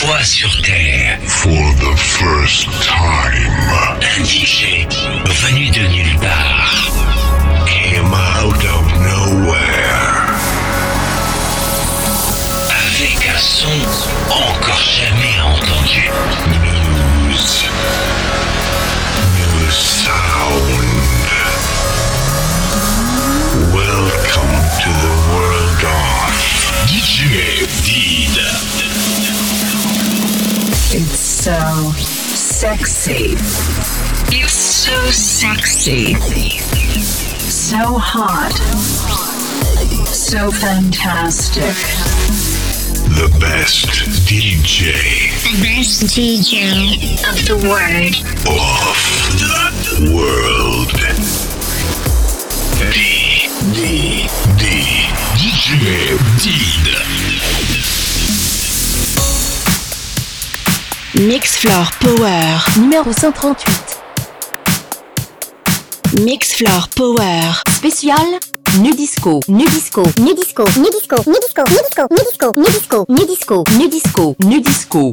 fois sur Terre. For the first time. Un DJ venu de nulle part. Came out of nowhere. Avec un son encore jamais entendu. News. New sound. Welcome to the world of DJ Did. So sexy. It's so sexy. So hot. So fantastic. the best DJ The best DJ of the world. of the world. D. D. D. DJ Did. Mix Floor Power. Numéro 138. Mix Floor Power. Spécial Nudisco. Nudisco. Nudisco, Nudisco, Nudisco, Nudisco, Nudisco, Nudisco. Nudisco. Nudisco. Nudisco.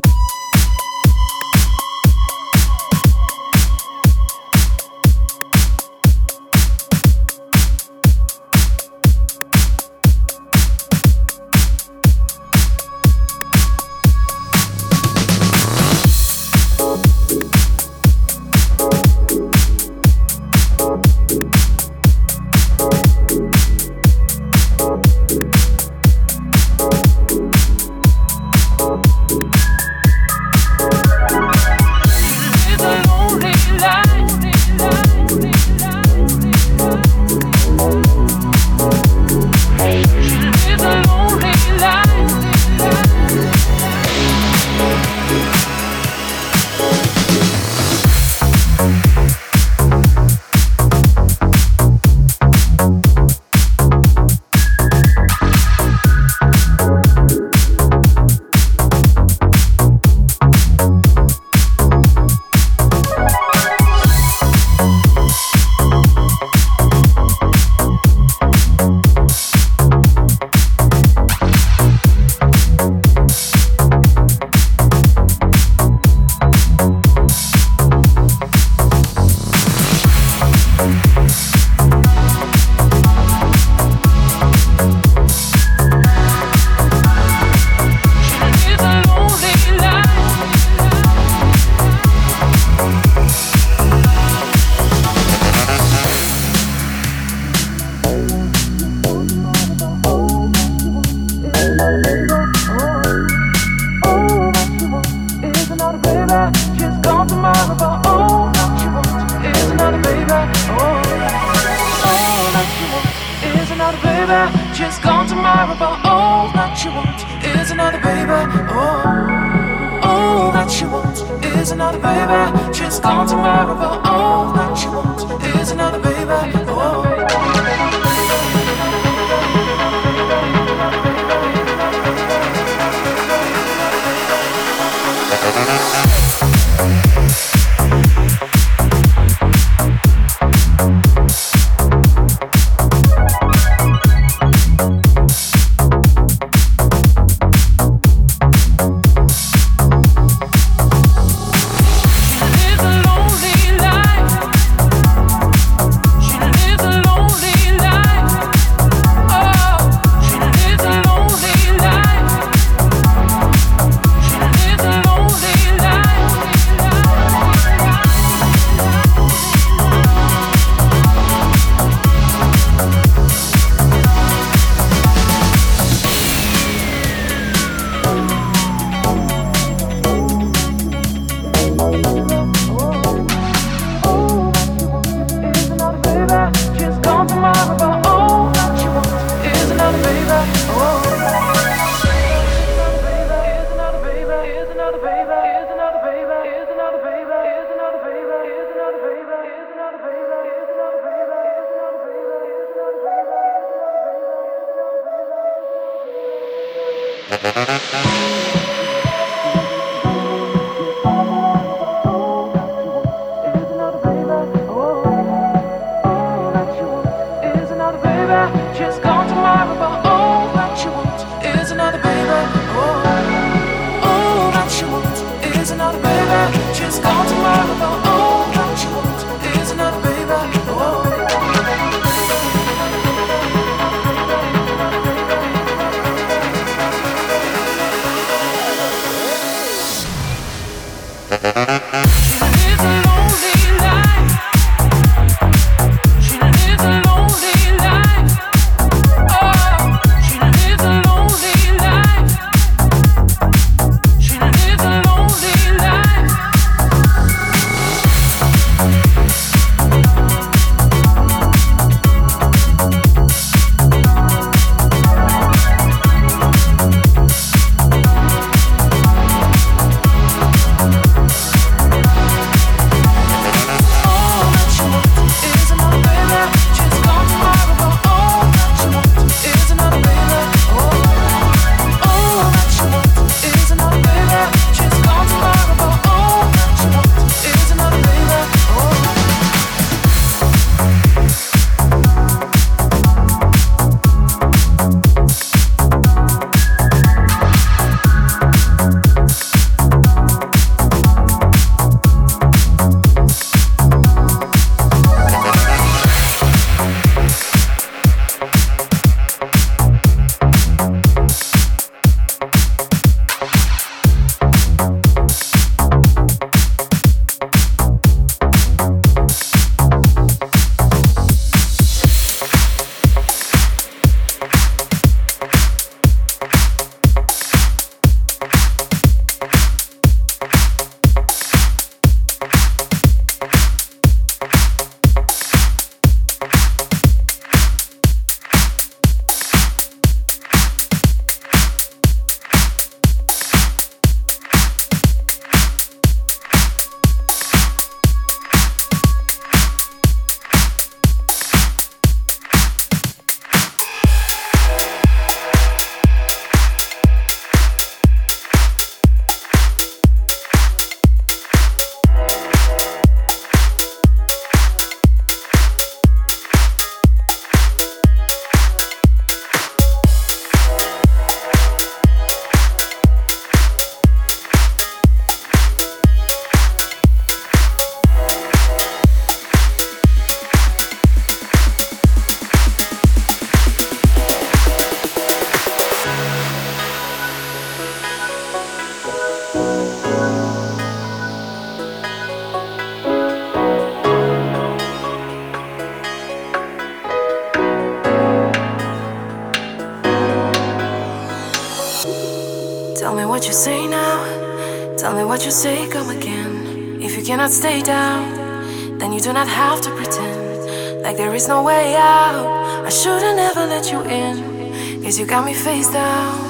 what you say, come again. If you cannot stay down, then you do not have to pretend like there is no way out. I should've never let you in, cause you got me face down.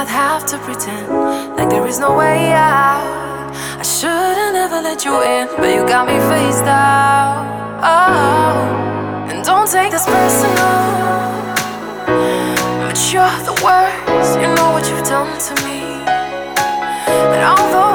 not have to pretend like there is no way out. I shouldn't ever let you in, but you got me faced out. Oh, and don't take this personal, but you're the worst. You know what you've done to me, and although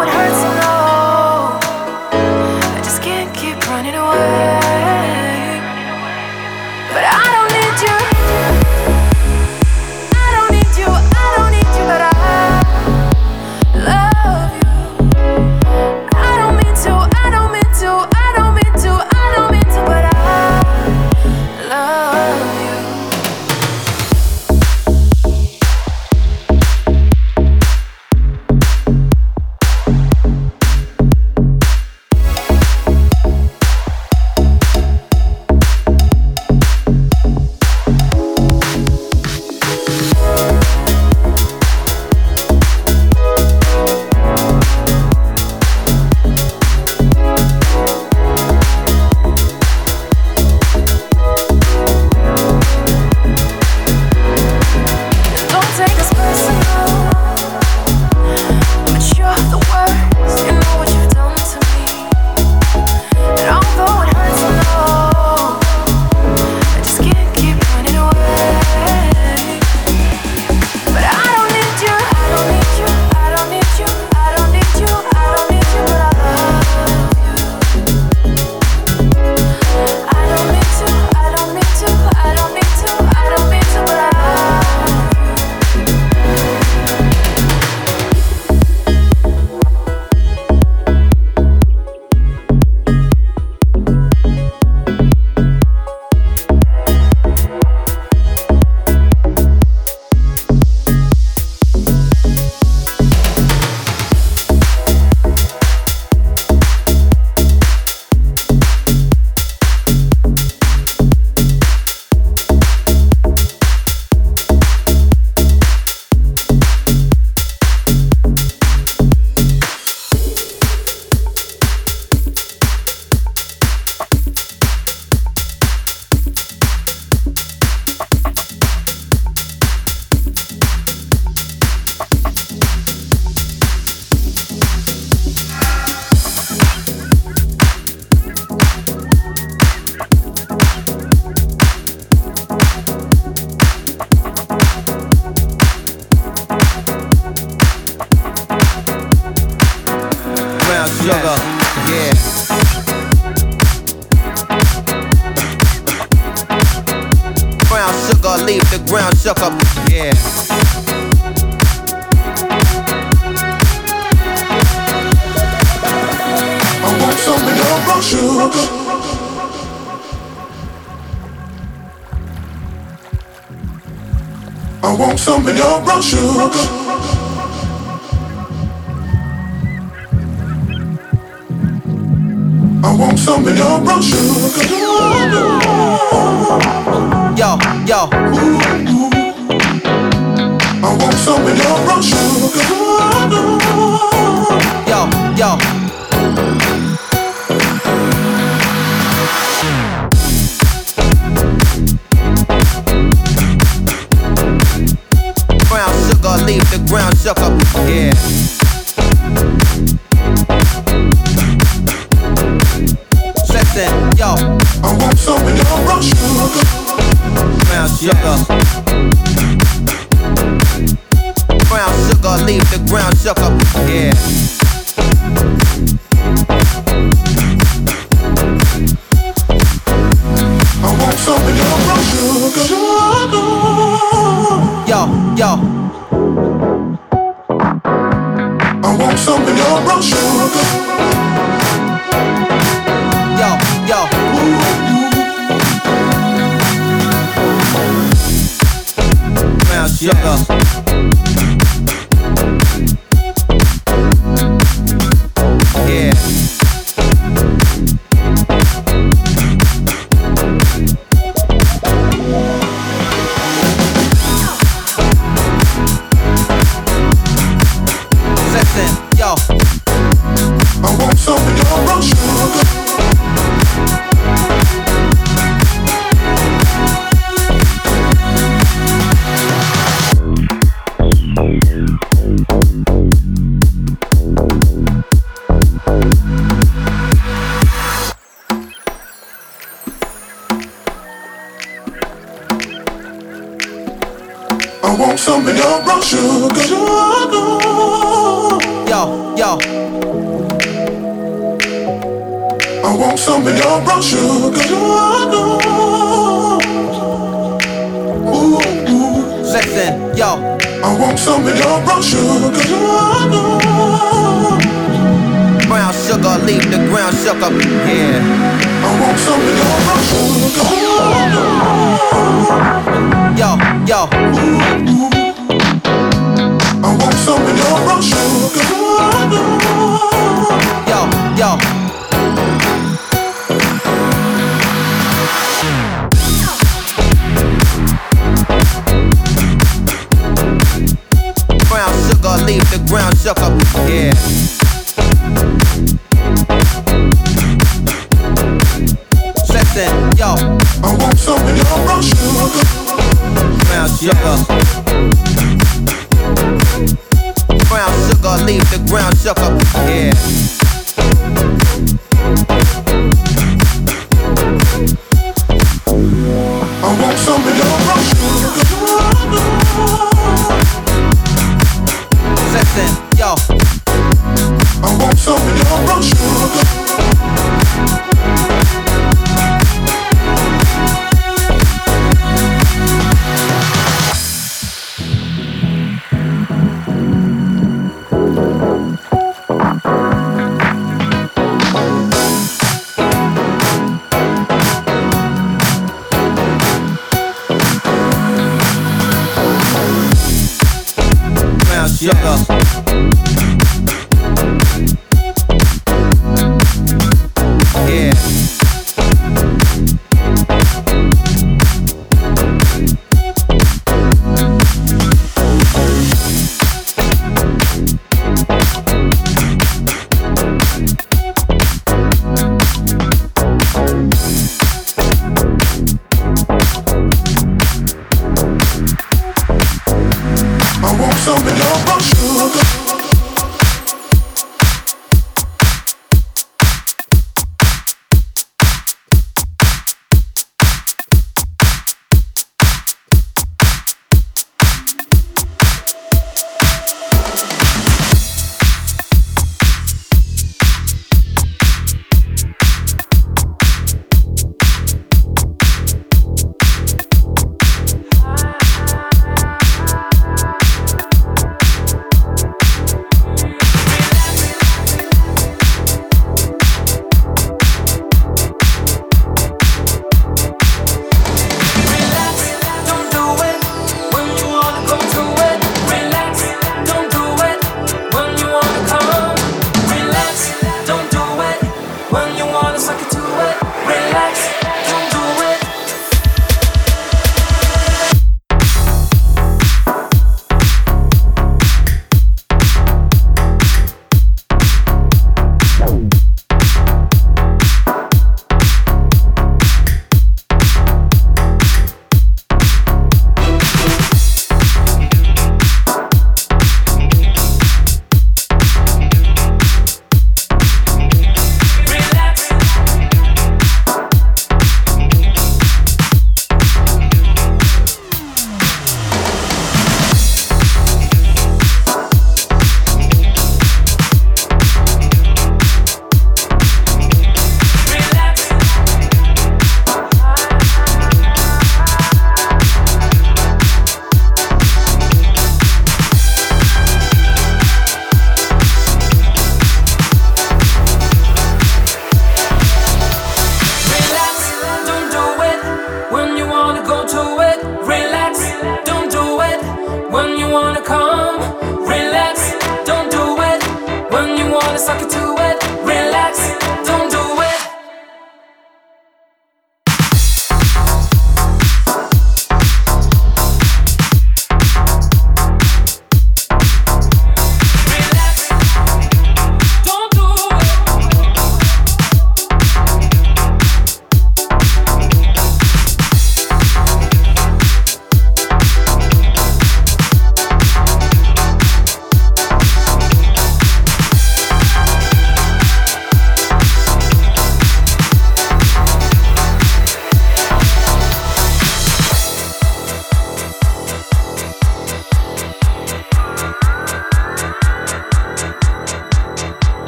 Yo. Ooh, ooh. I want some of your brown sugar. Yo, yo. Brown sugar, leave the ground sugar. Yeah. Sugar. Brown sugar, leave the ground up. Yeah. Brown leave the ground shook up. Yeah. Listen, yo. I want some of your brown sugar. Brown sugar. Brown sugar, leave the ground shook up. Yeah. Listen, Brown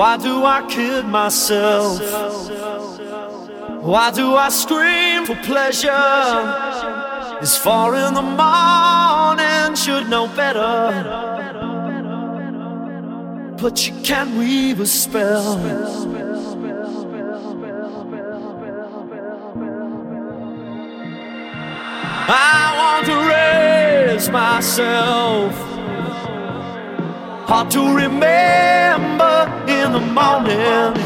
Why do I kid myself? Why do I scream for pleasure? It's far in the morning, should know better. but you can't weave a spell. I want to raise myself. Hard to remember in the morning.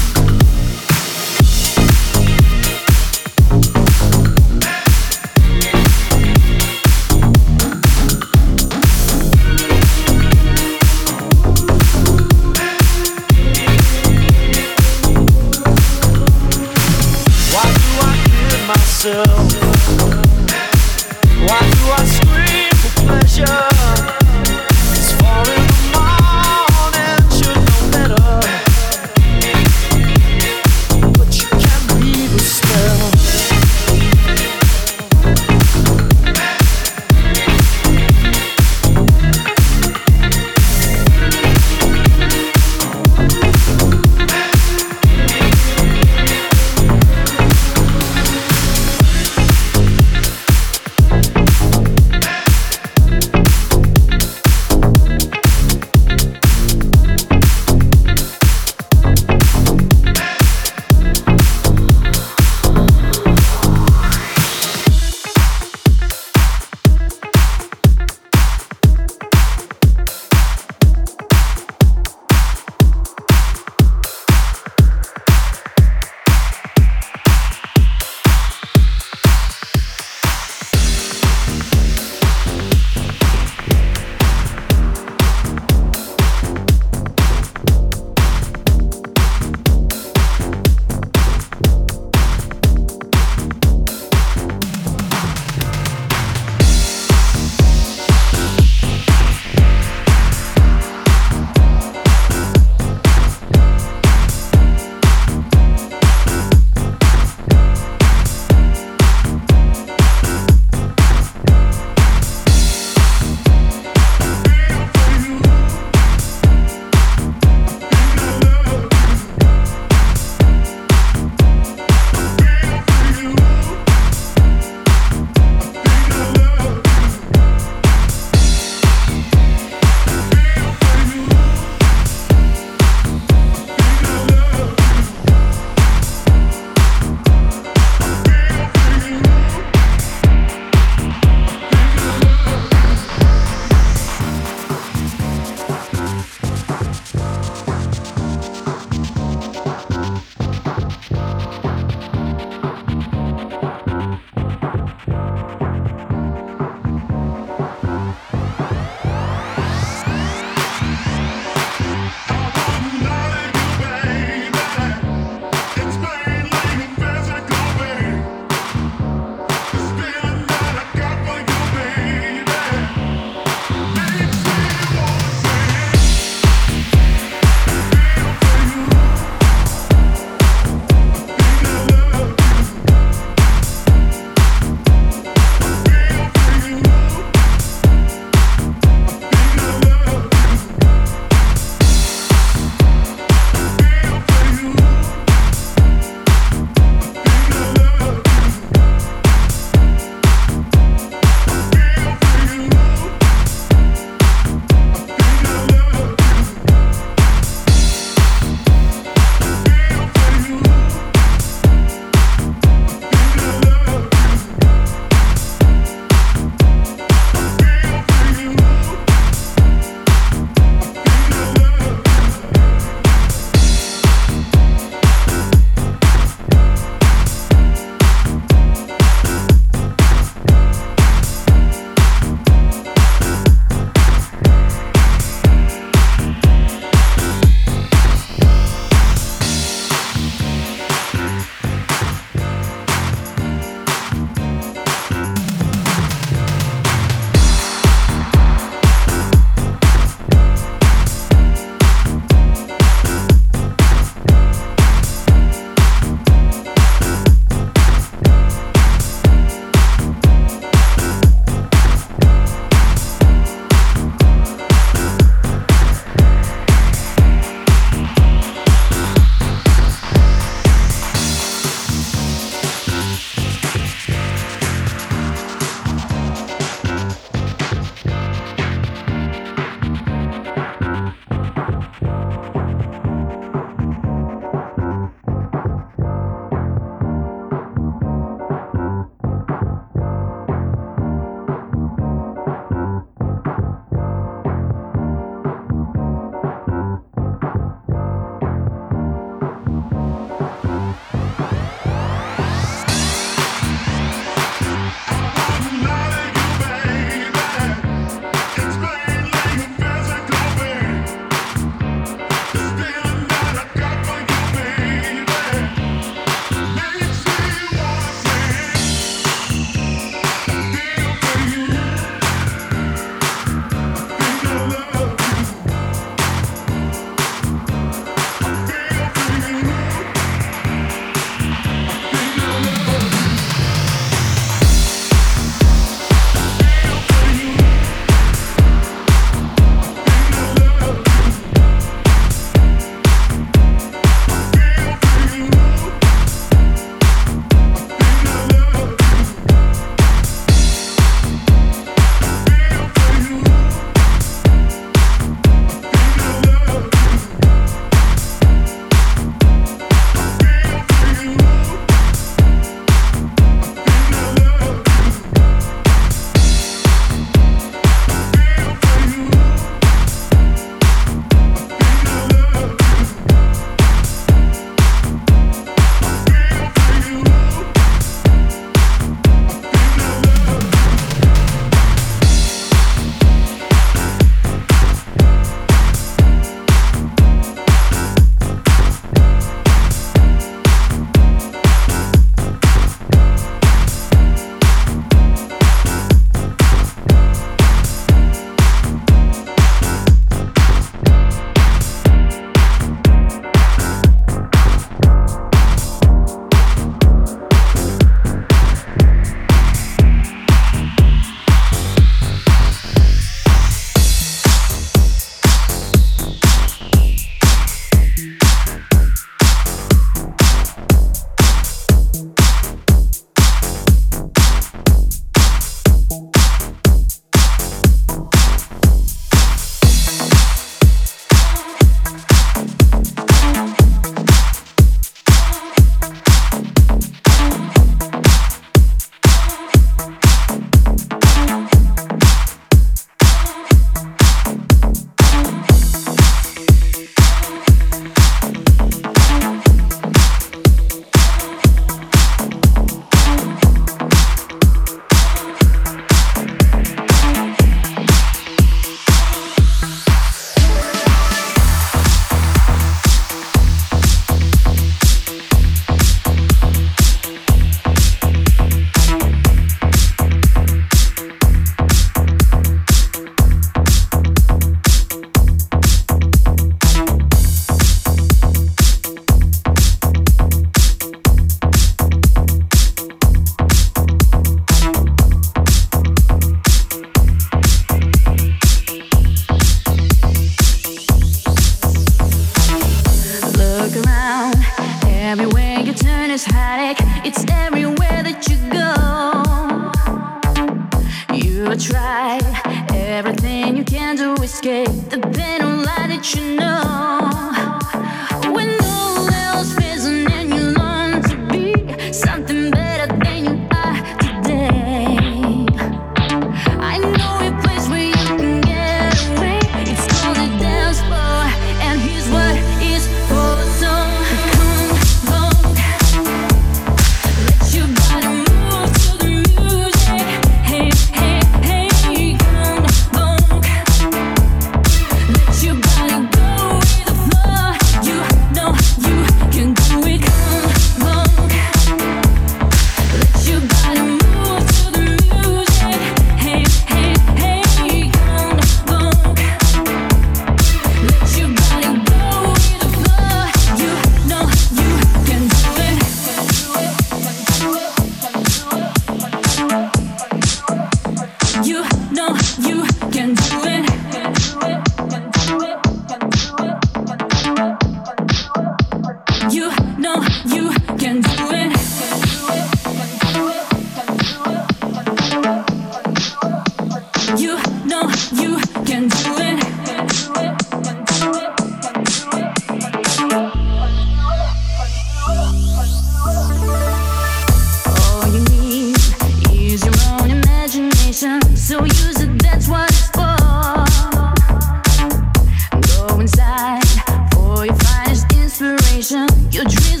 Your dreams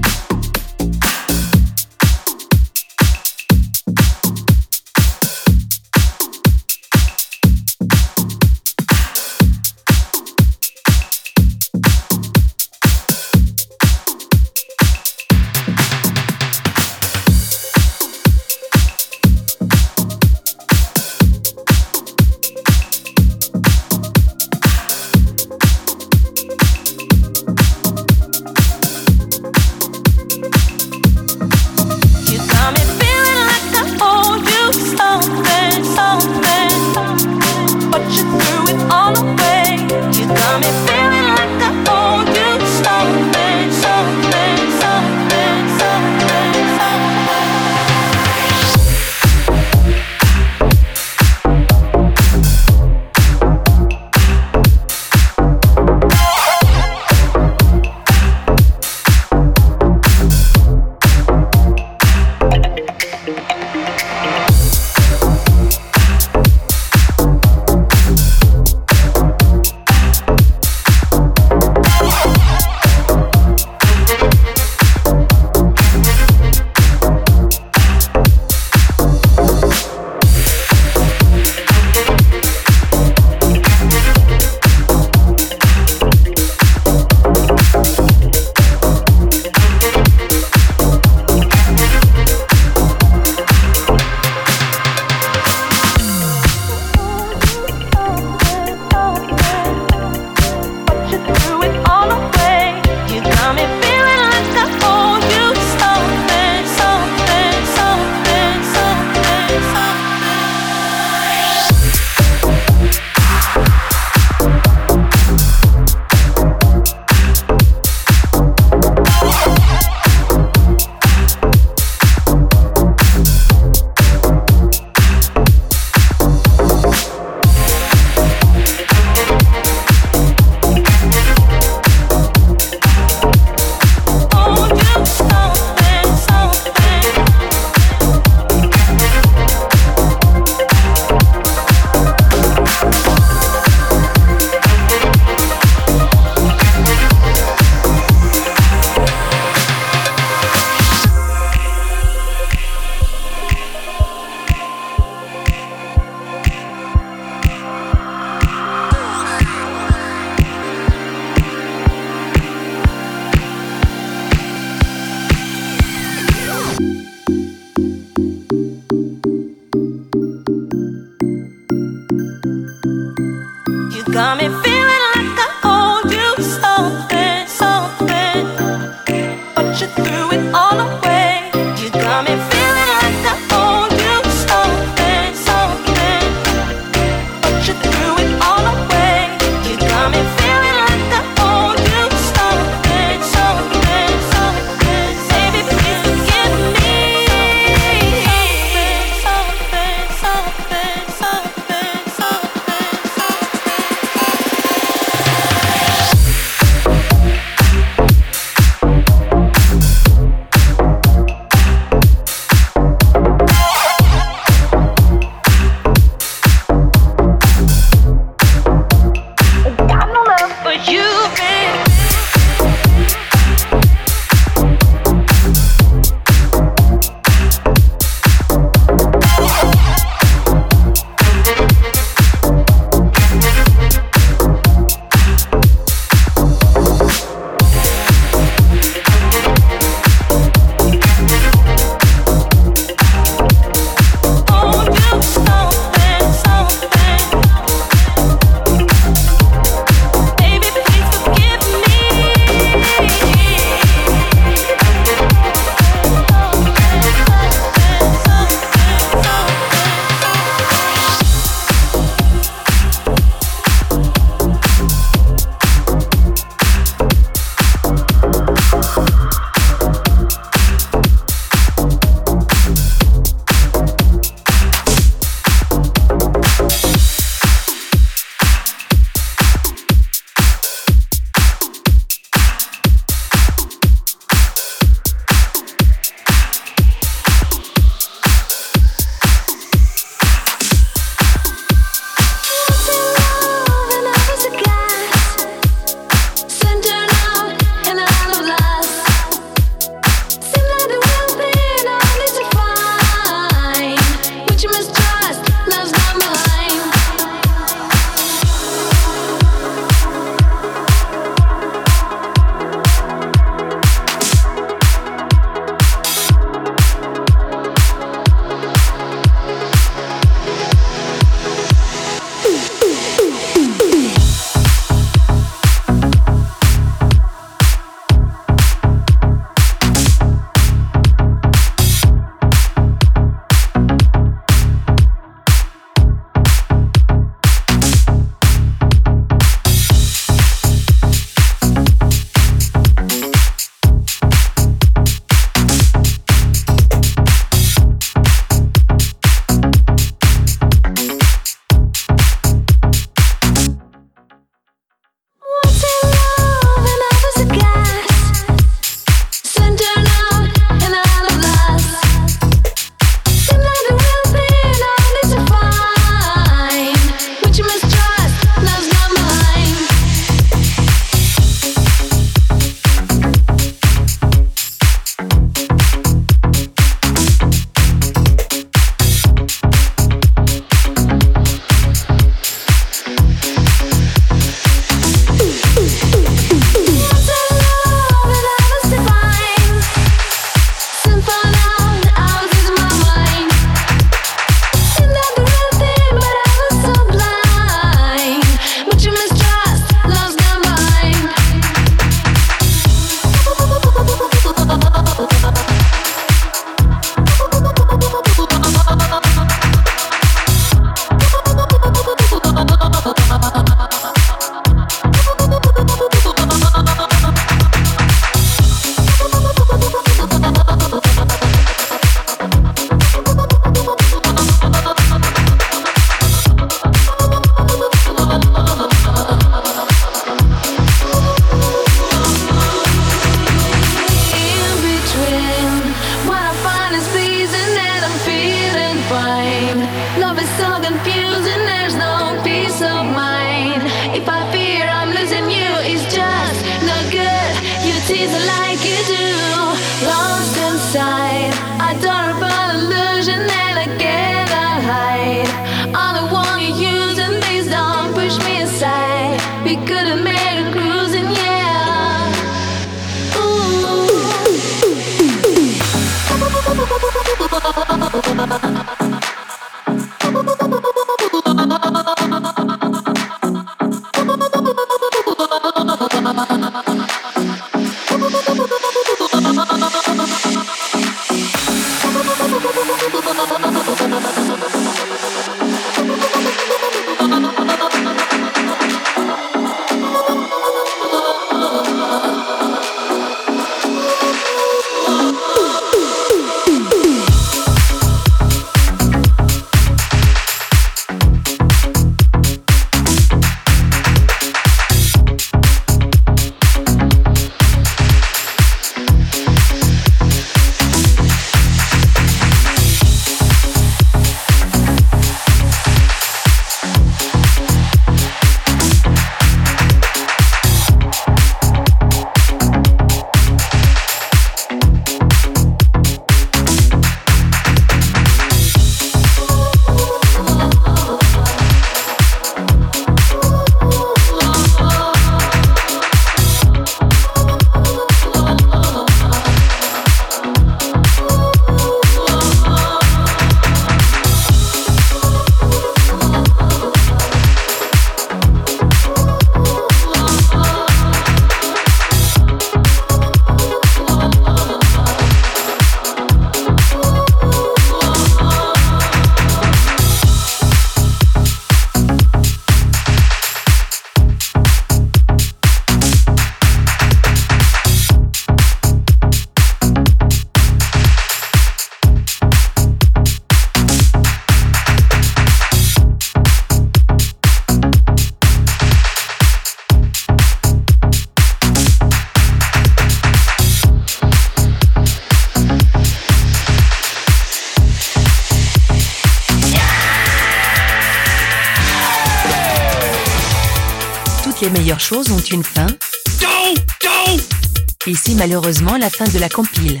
malheureusement la fin de la compile.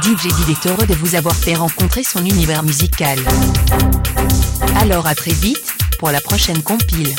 DJ Did est heureux de vous avoir fait rencontrer son univers musical. Alors à très vite pour la prochaine compile.